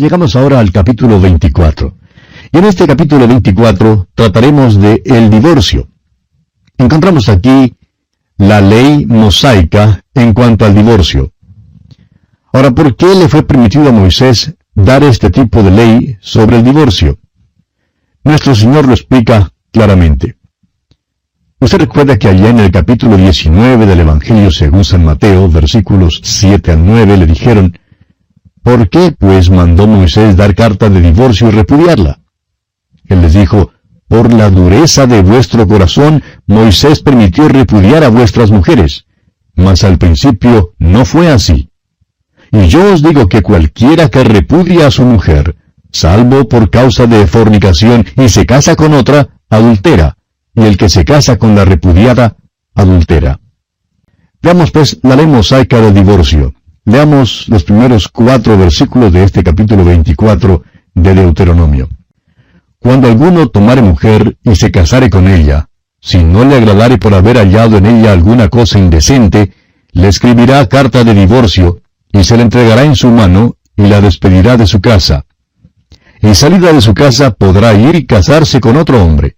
Llegamos ahora al capítulo 24. Y en este capítulo 24 trataremos de el divorcio. Encontramos aquí la ley mosaica en cuanto al divorcio. Ahora, ¿por qué le fue permitido a Moisés dar este tipo de ley sobre el divorcio? Nuestro Señor lo explica claramente. Usted recuerda que allá en el capítulo 19 del Evangelio según San Mateo, versículos 7 al 9, le dijeron, ¿Por qué, pues, mandó Moisés dar carta de divorcio y repudiarla? Él les dijo, Por la dureza de vuestro corazón, Moisés permitió repudiar a vuestras mujeres. Mas al principio no fue así. Y yo os digo que cualquiera que repudia a su mujer, salvo por causa de fornicación y se casa con otra, adultera y el que se casa con la repudiada, adultera. Veamos pues la ley mosaica del divorcio. Leamos los primeros cuatro versículos de este capítulo 24 de Deuteronomio. Cuando alguno tomare mujer y se casare con ella, si no le agradare por haber hallado en ella alguna cosa indecente, le escribirá carta de divorcio, y se la entregará en su mano, y la despedirá de su casa. En salida de su casa podrá ir y casarse con otro hombre.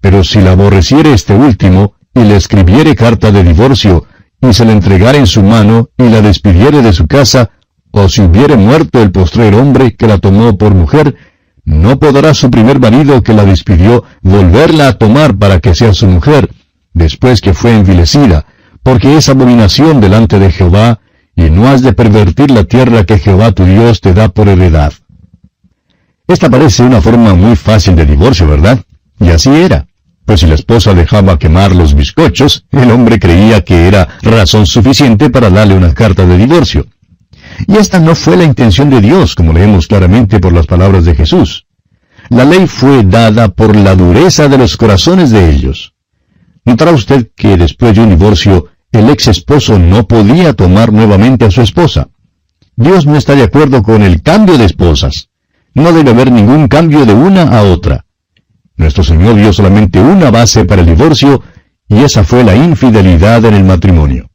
Pero si la aborreciere este último, y le escribiere carta de divorcio, y se la entregare en su mano, y la despidiere de su casa, o si hubiere muerto el postrer hombre que la tomó por mujer, no podrá su primer marido que la despidió volverla a tomar para que sea su mujer, después que fue envilecida, porque es abominación delante de Jehová, y no has de pervertir la tierra que Jehová tu Dios te da por heredad. Esta parece una forma muy fácil de divorcio, ¿verdad? Y así era. Pues si la esposa dejaba quemar los bizcochos, el hombre creía que era razón suficiente para darle una carta de divorcio. Y esta no fue la intención de Dios, como leemos claramente por las palabras de Jesús. La ley fue dada por la dureza de los corazones de ellos. Notará usted que después de un divorcio, el ex esposo no podía tomar nuevamente a su esposa. Dios no está de acuerdo con el cambio de esposas. No debe haber ningún cambio de una a otra. Nuestro Señor dio solamente una base para el divorcio, y esa fue la infidelidad en el matrimonio.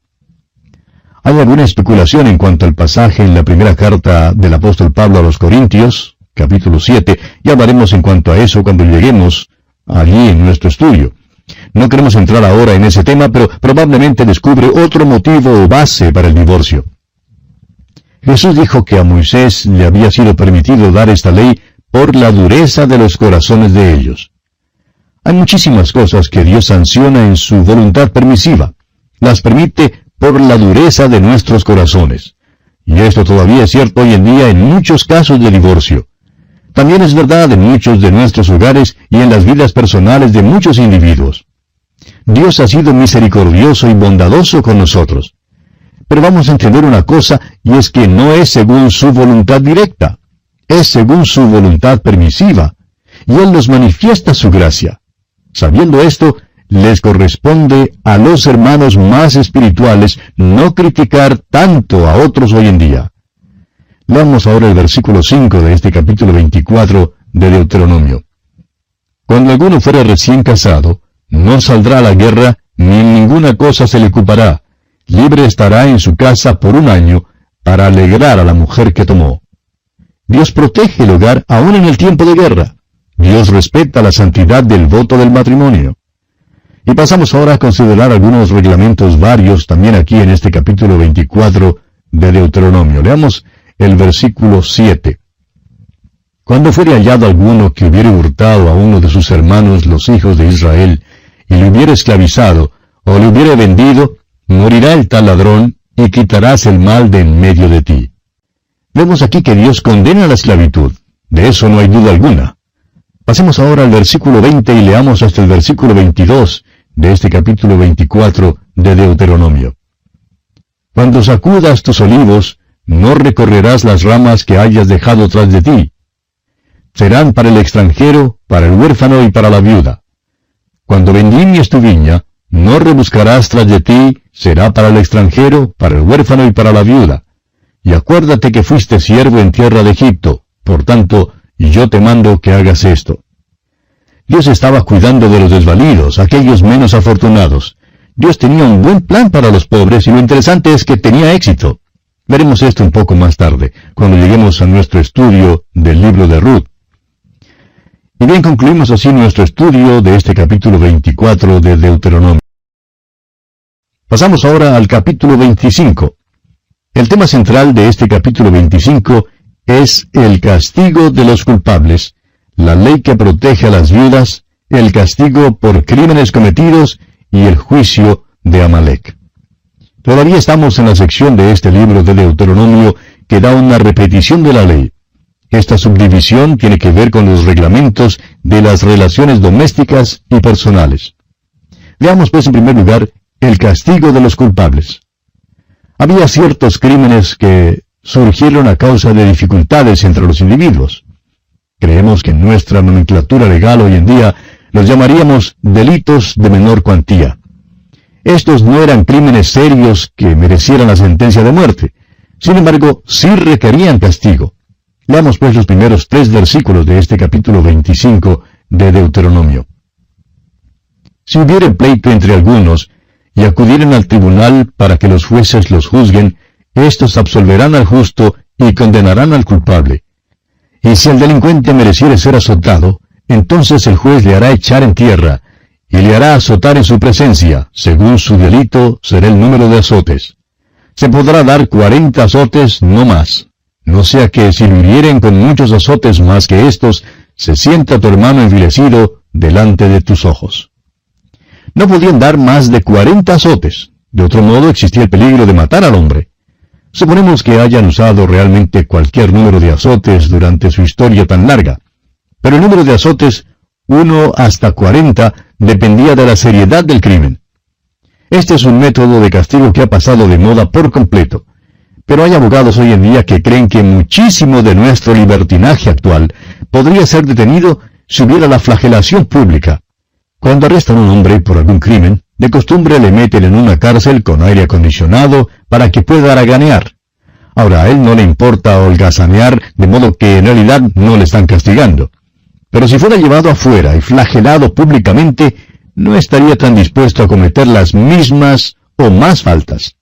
Hay alguna especulación en cuanto al pasaje en la primera carta del apóstol Pablo a los Corintios, capítulo 7, y hablaremos en cuanto a eso cuando lleguemos allí en nuestro estudio. No queremos entrar ahora en ese tema, pero probablemente descubre otro motivo o base para el divorcio. Jesús dijo que a Moisés le había sido permitido dar esta ley por la dureza de los corazones de ellos. Hay muchísimas cosas que Dios sanciona en su voluntad permisiva. Las permite por la dureza de nuestros corazones. Y esto todavía es cierto hoy en día en muchos casos de divorcio. También es verdad en muchos de nuestros hogares y en las vidas personales de muchos individuos. Dios ha sido misericordioso y bondadoso con nosotros. Pero vamos a entender una cosa, y es que no es según su voluntad directa, es según su voluntad permisiva, y Él nos manifiesta su gracia. Sabiendo esto, les corresponde a los hermanos más espirituales no criticar tanto a otros hoy en día. Leamos ahora el versículo 5 de este capítulo 24 de Deuteronomio. Cuando alguno fuera recién casado, no saldrá a la guerra, ni en ninguna cosa se le ocupará. Libre estará en su casa por un año, para alegrar a la mujer que tomó. Dios protege el hogar aún en el tiempo de guerra. Dios respeta la santidad del voto del matrimonio. Y pasamos ahora a considerar algunos reglamentos varios también aquí en este capítulo 24 de Deuteronomio. Leamos el versículo 7. Cuando fuere hallado alguno que hubiere hurtado a uno de sus hermanos los hijos de Israel, y le hubiere esclavizado, o le hubiere vendido, morirá el tal ladrón, y quitarás el mal de en medio de ti. Vemos aquí que Dios condena la esclavitud. De eso no hay duda alguna. Pasemos ahora al versículo 20 y leamos hasta el versículo 22 de este capítulo 24 de Deuteronomio. Cuando sacudas tus olivos, no recorrerás las ramas que hayas dejado tras de ti. Serán para el extranjero, para el huérfano y para la viuda. Cuando vendimias tu viña, no rebuscarás tras de ti, será para el extranjero, para el huérfano y para la viuda. Y acuérdate que fuiste siervo en tierra de Egipto, por tanto, y yo te mando que hagas esto. Dios estaba cuidando de los desvalidos, aquellos menos afortunados. Dios tenía un buen plan para los pobres y lo interesante es que tenía éxito. Veremos esto un poco más tarde, cuando lleguemos a nuestro estudio del libro de Ruth. Y bien, concluimos así nuestro estudio de este capítulo 24 de Deuteronomio. Pasamos ahora al capítulo 25. El tema central de este capítulo 25 es el castigo de los culpables, la ley que protege a las viudas, el castigo por crímenes cometidos y el juicio de Amalek. Todavía estamos en la sección de este libro de Deuteronomio que da una repetición de la ley. Esta subdivisión tiene que ver con los reglamentos de las relaciones domésticas y personales. Veamos pues en primer lugar el castigo de los culpables. Había ciertos crímenes que surgieron a causa de dificultades entre los individuos. Creemos que en nuestra nomenclatura legal hoy en día los llamaríamos delitos de menor cuantía. Estos no eran crímenes serios que merecieran la sentencia de muerte. Sin embargo, sí requerían castigo. Leamos pues los primeros tres versículos de este capítulo 25 de Deuteronomio. Si hubiere pleito entre algunos, y acudieren al tribunal para que los jueces los juzguen, éstos absolverán al justo y condenarán al culpable. Y si el delincuente mereciere ser azotado, entonces el juez le hará echar en tierra, y le hará azotar en su presencia, según su delito será el número de azotes. Se podrá dar cuarenta azotes, no más. No sea que si lo con muchos azotes más que estos, se sienta tu hermano envilecido delante de tus ojos. No podían dar más de cuarenta azotes. De otro modo existía el peligro de matar al hombre. Suponemos que hayan usado realmente cualquier número de azotes durante su historia tan larga. Pero el número de azotes, uno hasta cuarenta, dependía de la seriedad del crimen. Este es un método de castigo que ha pasado de moda por completo. Pero hay abogados hoy en día que creen que muchísimo de nuestro libertinaje actual podría ser detenido si hubiera la flagelación pública. Cuando arrestan a un hombre por algún crimen, de costumbre le meten en una cárcel con aire acondicionado para que pueda haraganear. Ahora, a él no le importa holgazanear, de modo que en realidad no le están castigando. Pero si fuera llevado afuera y flagelado públicamente, no estaría tan dispuesto a cometer las mismas o más faltas.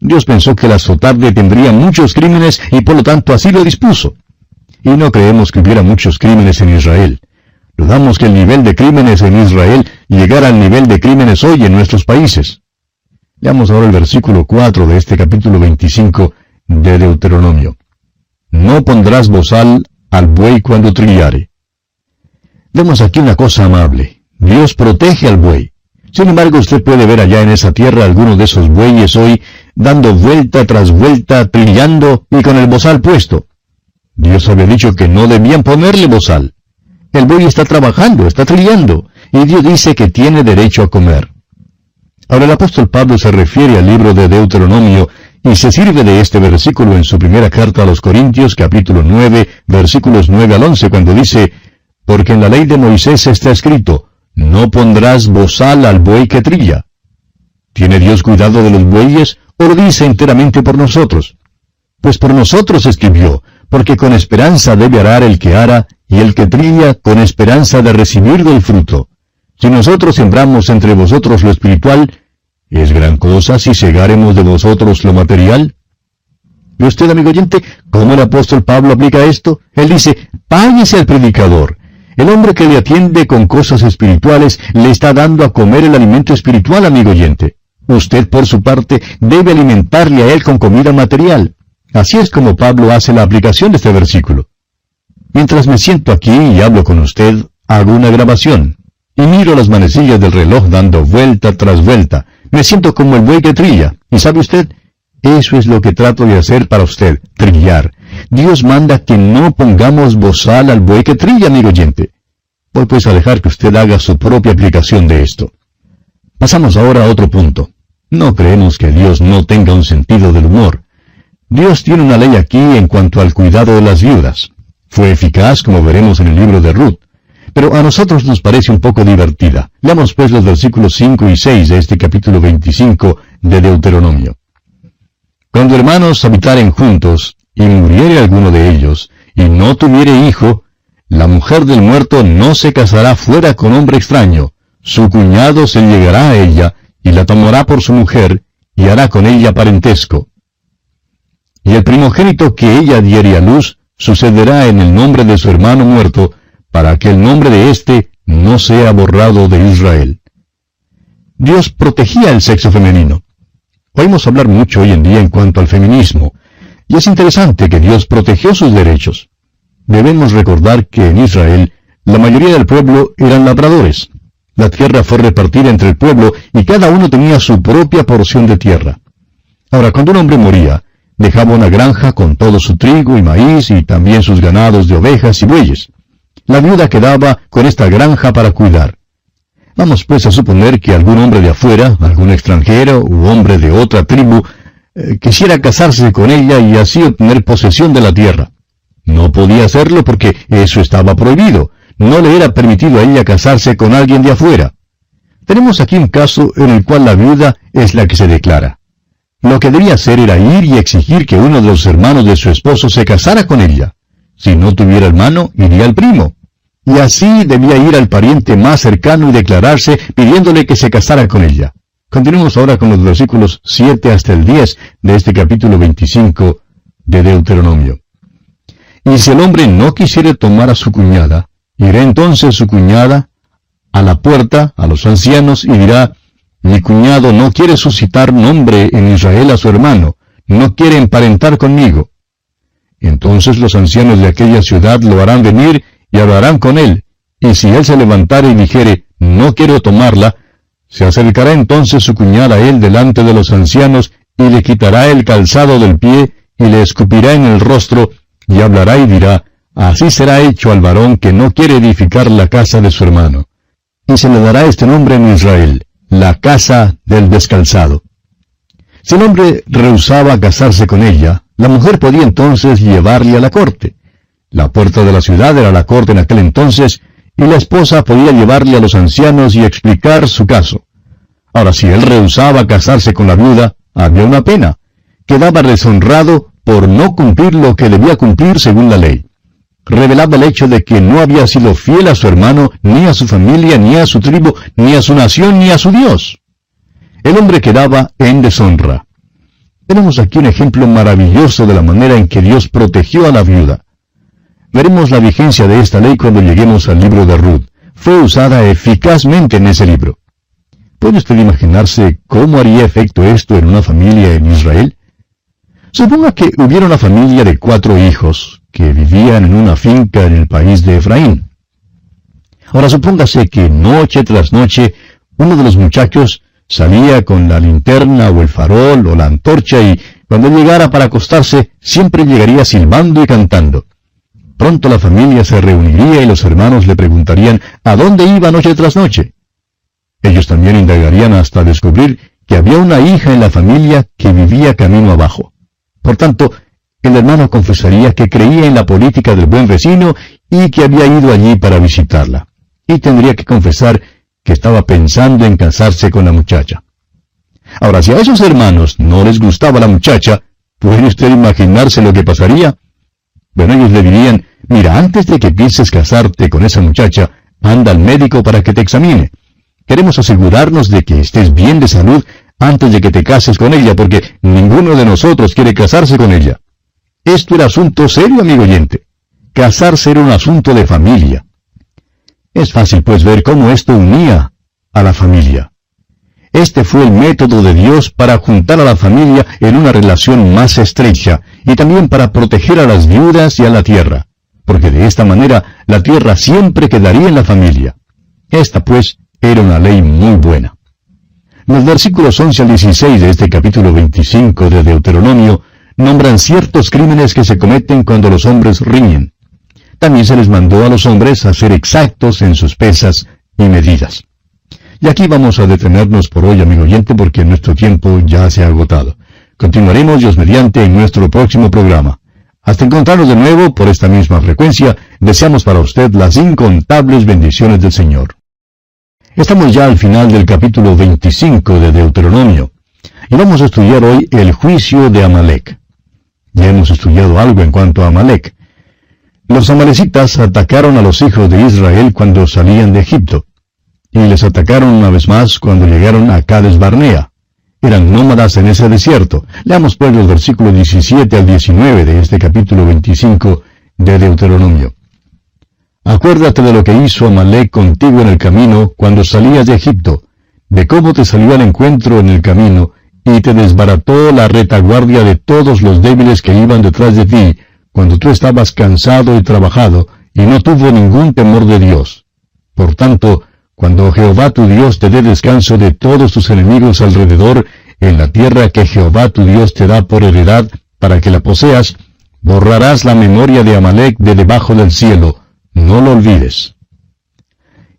Dios pensó que el azotar detendría muchos crímenes y por lo tanto así lo dispuso. Y no creemos que hubiera muchos crímenes en Israel. Dudamos que el nivel de crímenes en Israel llegara al nivel de crímenes hoy en nuestros países. Veamos ahora el versículo 4 de este capítulo 25 de Deuteronomio. No pondrás bozal al buey cuando trillare. Vemos aquí una cosa amable. Dios protege al buey. Sin embargo, usted puede ver allá en esa tierra algunos de esos bueyes hoy dando vuelta tras vuelta, trillando y con el bozal puesto. Dios había dicho que no debían ponerle bozal. El buey está trabajando, está trillando, y Dios dice que tiene derecho a comer. Ahora el apóstol Pablo se refiere al libro de Deuteronomio y se sirve de este versículo en su primera carta a los Corintios, capítulo 9, versículos 9 al 11, cuando dice, porque en la ley de Moisés está escrito, no pondrás bozal al buey que trilla. ¿Tiene Dios cuidado de los bueyes o lo dice enteramente por nosotros? Pues por nosotros escribió, porque con esperanza debe arar el que ara, y el que trilla con esperanza de recibir del fruto. Si nosotros sembramos entre vosotros lo espiritual, ¿es gran cosa si segaremos de vosotros lo material? ¿Y usted, amigo oyente, cómo el apóstol Pablo aplica esto? Él dice, páguese al predicador, el hombre que le atiende con cosas espirituales le está dando a comer el alimento espiritual, amigo oyente. Usted, por su parte, debe alimentarle a él con comida material. Así es como Pablo hace la aplicación de este versículo. Mientras me siento aquí y hablo con usted, hago una grabación. Y miro las manecillas del reloj dando vuelta tras vuelta. Me siento como el buey que trilla. ¿Y sabe usted? Eso es lo que trato de hacer para usted, trillar. Dios manda que no pongamos bozal al buey que trilla, amigo oyente. Voy pues a dejar que usted haga su propia aplicación de esto. Pasamos ahora a otro punto. No creemos que Dios no tenga un sentido del humor. Dios tiene una ley aquí en cuanto al cuidado de las viudas. Fue eficaz, como veremos en el libro de Ruth. Pero a nosotros nos parece un poco divertida. Leamos pues los versículos 5 y 6 de este capítulo 25 de Deuteronomio. Cuando hermanos habitaren juntos, y muriere alguno de ellos, y no tuviere hijo, la mujer del muerto no se casará fuera con hombre extraño, su cuñado se llegará a ella, y la tomará por su mujer, y hará con ella parentesco. y el primogénito que ella diere a luz sucederá en el nombre de su hermano muerto, para que el nombre de éste no sea borrado de Israel. Dios protegía el sexo femenino. Oímos hablar mucho hoy en día en cuanto al feminismo, y es interesante que Dios protegió sus derechos. Debemos recordar que en Israel la mayoría del pueblo eran labradores. La tierra fue repartida entre el pueblo y cada uno tenía su propia porción de tierra. Ahora, cuando un hombre moría, dejaba una granja con todo su trigo y maíz y también sus ganados de ovejas y bueyes. La viuda quedaba con esta granja para cuidar. Vamos pues a suponer que algún hombre de afuera, algún extranjero u hombre de otra tribu, eh, quisiera casarse con ella y así obtener posesión de la tierra. No podía hacerlo porque eso estaba prohibido. No le era permitido a ella casarse con alguien de afuera. Tenemos aquí un caso en el cual la viuda es la que se declara. Lo que debía hacer era ir y exigir que uno de los hermanos de su esposo se casara con ella. Si no tuviera hermano, iría al primo. Y así debía ir al pariente más cercano y declararse pidiéndole que se casara con ella. Continuemos ahora con los versículos 7 hasta el 10 de este capítulo 25 de Deuteronomio. Y si el hombre no quisiere tomar a su cuñada, irá entonces su cuñada a la puerta, a los ancianos, y dirá, mi cuñado no quiere suscitar nombre en Israel a su hermano, no quiere emparentar conmigo. Entonces los ancianos de aquella ciudad lo harán venir y hablarán con él, y si él se levantare y dijere, no quiero tomarla, se acercará entonces su cuñada a él delante de los ancianos, y le quitará el calzado del pie, y le escupirá en el rostro, y hablará y dirá, Así será hecho al varón que no quiere edificar la casa de su hermano. Y se le dará este nombre en Israel, la casa del descalzado. Si el hombre rehusaba casarse con ella, la mujer podía entonces llevarle a la corte. La puerta de la ciudad era la corte en aquel entonces, y la esposa podía llevarle a los ancianos y explicar su caso. Ahora, si él rehusaba casarse con la viuda, había una pena. Quedaba deshonrado por no cumplir lo que debía cumplir según la ley. Revelaba el hecho de que no había sido fiel a su hermano, ni a su familia, ni a su tribu, ni a su nación, ni a su Dios. El hombre quedaba en deshonra. Tenemos aquí un ejemplo maravilloso de la manera en que Dios protegió a la viuda. Veremos la vigencia de esta ley cuando lleguemos al libro de Ruth. Fue usada eficazmente en ese libro. ¿Puede usted imaginarse cómo haría efecto esto en una familia en Israel? Suponga que hubiera una familia de cuatro hijos que vivían en una finca en el país de Efraín. Ahora supóngase que noche tras noche uno de los muchachos salía con la linterna o el farol o la antorcha y cuando llegara para acostarse siempre llegaría silbando y cantando. Pronto la familia se reuniría y los hermanos le preguntarían a dónde iba noche tras noche. Ellos también indagarían hasta descubrir que había una hija en la familia que vivía camino abajo. Por tanto, el hermano confesaría que creía en la política del buen vecino y que había ido allí para visitarla. Y tendría que confesar que estaba pensando en casarse con la muchacha. Ahora, si a esos hermanos no les gustaba la muchacha, ¿puede usted imaginarse lo que pasaría? Bueno, ellos le dirían, mira, antes de que pienses casarte con esa muchacha, anda al médico para que te examine. Queremos asegurarnos de que estés bien de salud antes de que te cases con ella, porque ninguno de nosotros quiere casarse con ella. Esto era asunto serio, amigo oyente. Casarse era un asunto de familia. Es fácil pues ver cómo esto unía a la familia. Este fue el método de Dios para juntar a la familia en una relación más estrecha y también para proteger a las viudas y a la tierra, porque de esta manera la tierra siempre quedaría en la familia. Esta pues era una ley muy buena. Los versículos 11 al 16 de este capítulo 25 de Deuteronomio nombran ciertos crímenes que se cometen cuando los hombres riñen. También se les mandó a los hombres a ser exactos en sus pesas y medidas. Y aquí vamos a detenernos por hoy, amigo oyente, porque nuestro tiempo ya se ha agotado. Continuaremos, Dios mediante, en nuestro próximo programa. Hasta encontrarnos de nuevo por esta misma frecuencia, deseamos para usted las incontables bendiciones del Señor. Estamos ya al final del capítulo 25 de Deuteronomio, y vamos a estudiar hoy el juicio de Amalek. Ya hemos estudiado algo en cuanto a Amalek. Los amalecitas atacaron a los hijos de Israel cuando salían de Egipto, y les atacaron una vez más cuando llegaron a Cades Barnea. eran nómadas en ese desierto. Leamos pues los versículos 17 al 19 de este capítulo 25 de Deuteronomio. Acuérdate de lo que hizo Amalek contigo en el camino cuando salías de Egipto, de cómo te salió al encuentro en el camino, y te desbarató la retaguardia de todos los débiles que iban detrás de ti, cuando tú estabas cansado y trabajado, y no tuvo ningún temor de Dios. Por tanto, cuando Jehová tu Dios te dé descanso de todos tus enemigos alrededor, en la tierra que Jehová tu Dios te da por heredad, para que la poseas, borrarás la memoria de Amalek de debajo del cielo, no lo olvides.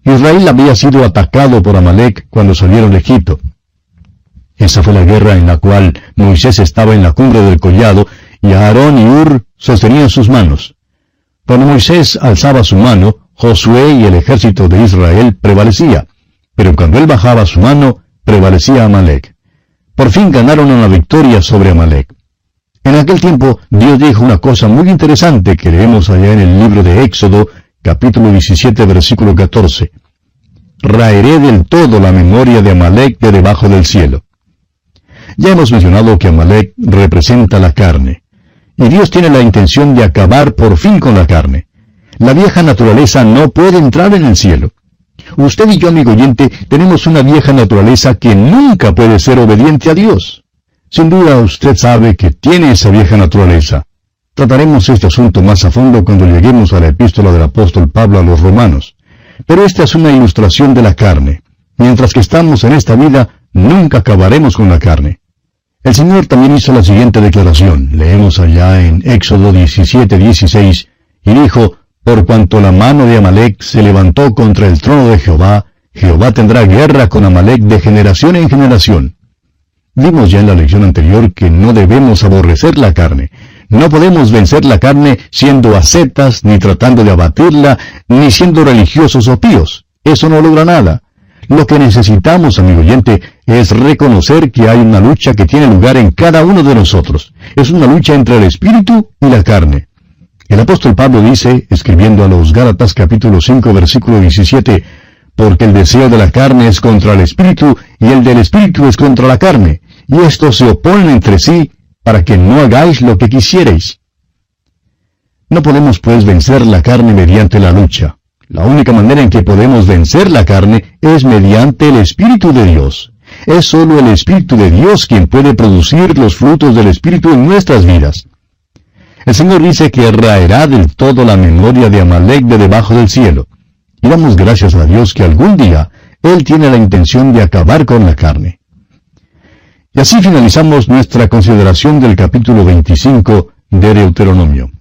Israel había sido atacado por Amalek cuando salieron de Egipto. Esa fue la guerra en la cual Moisés estaba en la cumbre del collado y Aarón y Ur sostenían sus manos. Cuando Moisés alzaba su mano, Josué y el ejército de Israel prevalecía, pero cuando él bajaba su mano, prevalecía Amalek. Por fin ganaron una victoria sobre Amalek. En aquel tiempo Dios dijo una cosa muy interesante que leemos allá en el libro de Éxodo, capítulo 17, versículo 14. Raeré del todo la memoria de Amalek de debajo del cielo. Ya hemos mencionado que Amalek representa la carne. Y Dios tiene la intención de acabar por fin con la carne. La vieja naturaleza no puede entrar en el cielo. Usted y yo, amigo oyente, tenemos una vieja naturaleza que nunca puede ser obediente a Dios. Sin duda usted sabe que tiene esa vieja naturaleza. Trataremos este asunto más a fondo cuando lleguemos a la epístola del apóstol Pablo a los romanos. Pero esta es una ilustración de la carne. Mientras que estamos en esta vida, nunca acabaremos con la carne. El Señor también hizo la siguiente declaración. Leemos allá en Éxodo 17, 16, y dijo, por cuanto la mano de Amalek se levantó contra el trono de Jehová, Jehová tendrá guerra con Amalek de generación en generación. Vimos ya en la lección anterior que no debemos aborrecer la carne. No podemos vencer la carne siendo ascetas, ni tratando de abatirla, ni siendo religiosos o píos. Eso no logra nada. Lo que necesitamos, amigo oyente, es reconocer que hay una lucha que tiene lugar en cada uno de nosotros. Es una lucha entre el espíritu y la carne. El apóstol Pablo dice, escribiendo a los Gálatas capítulo 5 versículo 17, porque el deseo de la carne es contra el espíritu y el del espíritu es contra la carne, y estos se oponen entre sí para que no hagáis lo que quisierais. No podemos pues vencer la carne mediante la lucha. La única manera en que podemos vencer la carne es mediante el Espíritu de Dios. Es sólo el Espíritu de Dios quien puede producir los frutos del Espíritu en nuestras vidas. El Señor dice que raerá del todo la memoria de Amalek de debajo del cielo. Y damos gracias a Dios que algún día Él tiene la intención de acabar con la carne. Y así finalizamos nuestra consideración del capítulo 25 de Deuteronomio.